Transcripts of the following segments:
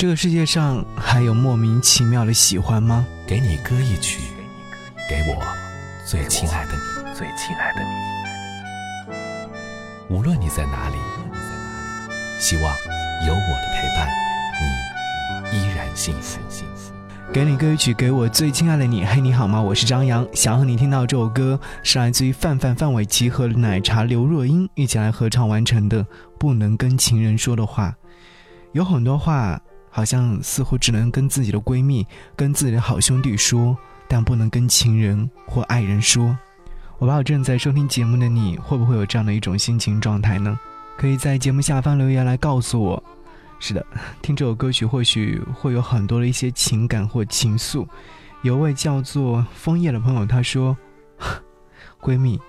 这个世界上还有莫名其妙的喜欢吗？给你歌一曲，给我最亲爱的你，最亲爱的你。无论你在哪里，希望有我的陪伴，你依然幸福。给你歌一曲，给我最亲爱的你。嘿，你好吗？我是张扬，想和你听到这首歌是来自于范范范玮琪和奶茶刘若英一起来合唱完成的《不能跟情人说的话》。有很多话。好像似乎只能跟自己的闺蜜、跟自己的好兄弟说，但不能跟情人或爱人说。我不知道正在收听节目的你会不会有这样的一种心情状态呢？可以在节目下方留言来告诉我。是的，听这首歌曲或许会有很多的一些情感或情愫。有位叫做枫叶的朋友他说：“ 闺蜜，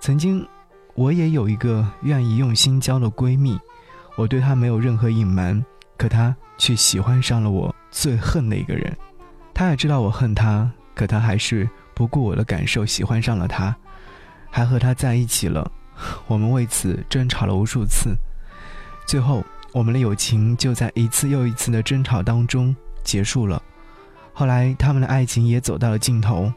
曾经我也有一个愿意用心交的闺蜜，我对她没有任何隐瞒。”可他却喜欢上了我最恨的一个人，他也知道我恨他，可他还是不顾我的感受喜欢上了他，还和他在一起了。我们为此争吵了无数次，最后我们的友情就在一次又一次的争吵当中结束了。后来他们的爱情也走到了尽头，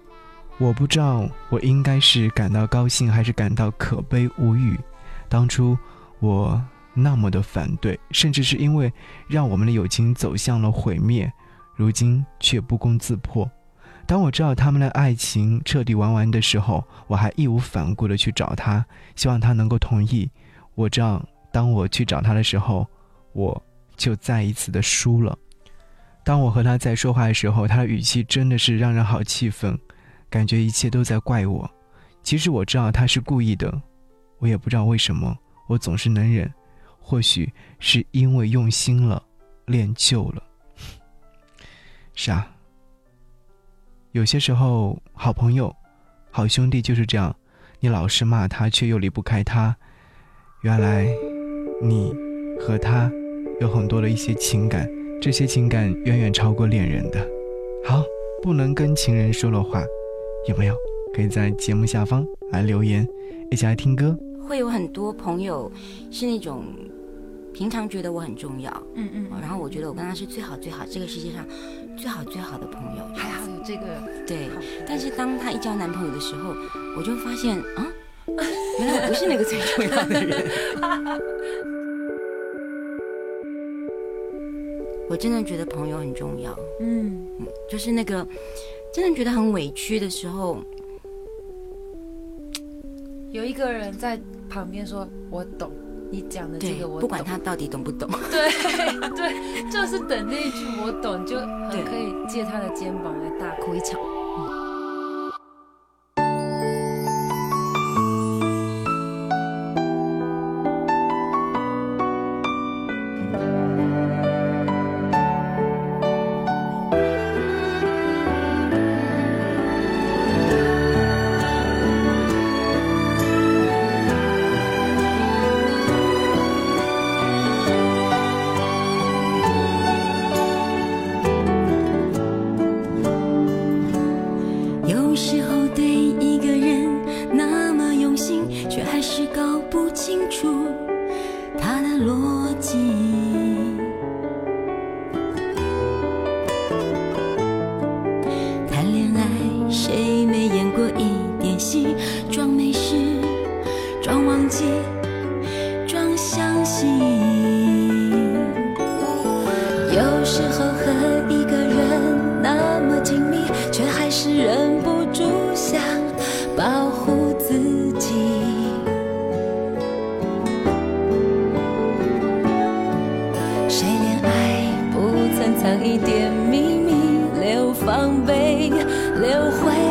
我不知道我应该是感到高兴还是感到可悲无语。当初我。那么的反对，甚至是因为让我们的友情走向了毁灭，如今却不攻自破。当我知道他们的爱情彻底玩完的时候，我还义无反顾的去找他，希望他能够同意。我知道，当我去找他的时候，我就再一次的输了。当我和他在说话的时候，他的语气真的是让人好气愤，感觉一切都在怪我。其实我知道他是故意的，我也不知道为什么，我总是能忍。或许是因为用心了，练就了。是啊，有些时候，好朋友、好兄弟就是这样，你老是骂他，却又离不开他。原来，你和他有很多的一些情感，这些情感远远超过恋人的。好，不能跟情人说的话，有没有？可以在节目下方来留言，一起来听歌。会有很多朋友是那种平常觉得我很重要，嗯嗯，然后我觉得我跟他是最好最好这个世界上最好最好的朋友，还好有这个对。但是当他一交男朋友的时候，我就发现啊，原来我不是那个最重要的人。我真的觉得朋友很重要，嗯嗯，就是那个真的觉得很委屈的时候。有一个人在旁边说：“我懂你讲的这个，我不管他到底懂不懂。”对对，就是等那一句“我懂”，就很可以借他的肩膀来大哭一场。逻辑。谈恋爱谁没演过一点戏？装没事装忘记装相信。有时候和一个一点秘密留防备留回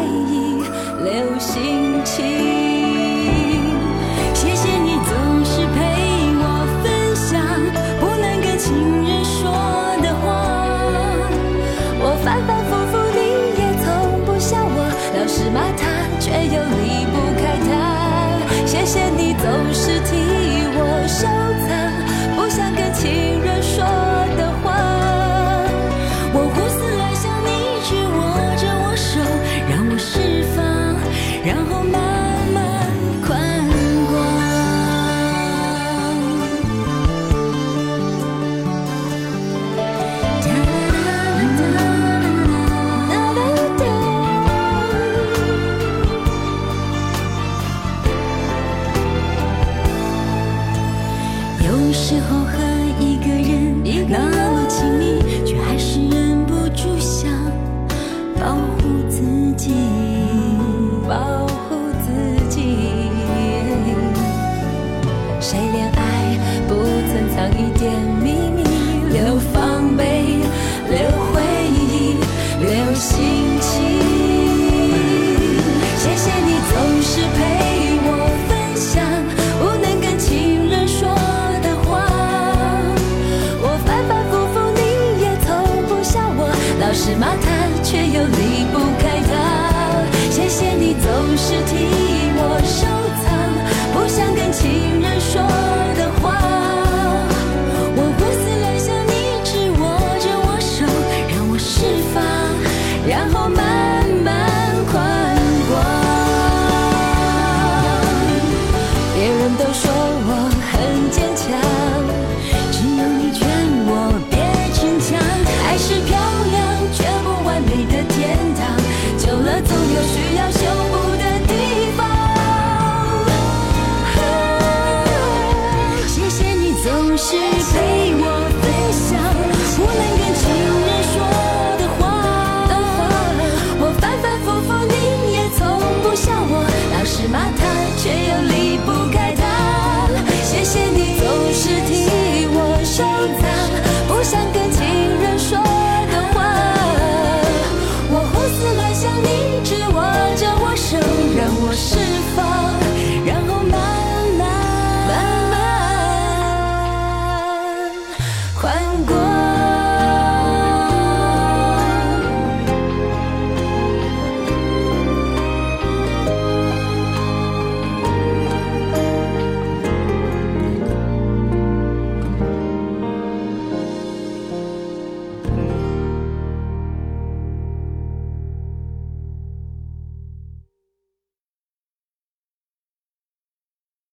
然后慢是骂他却又离不开他谢谢你总是替我收藏不想跟情人说的话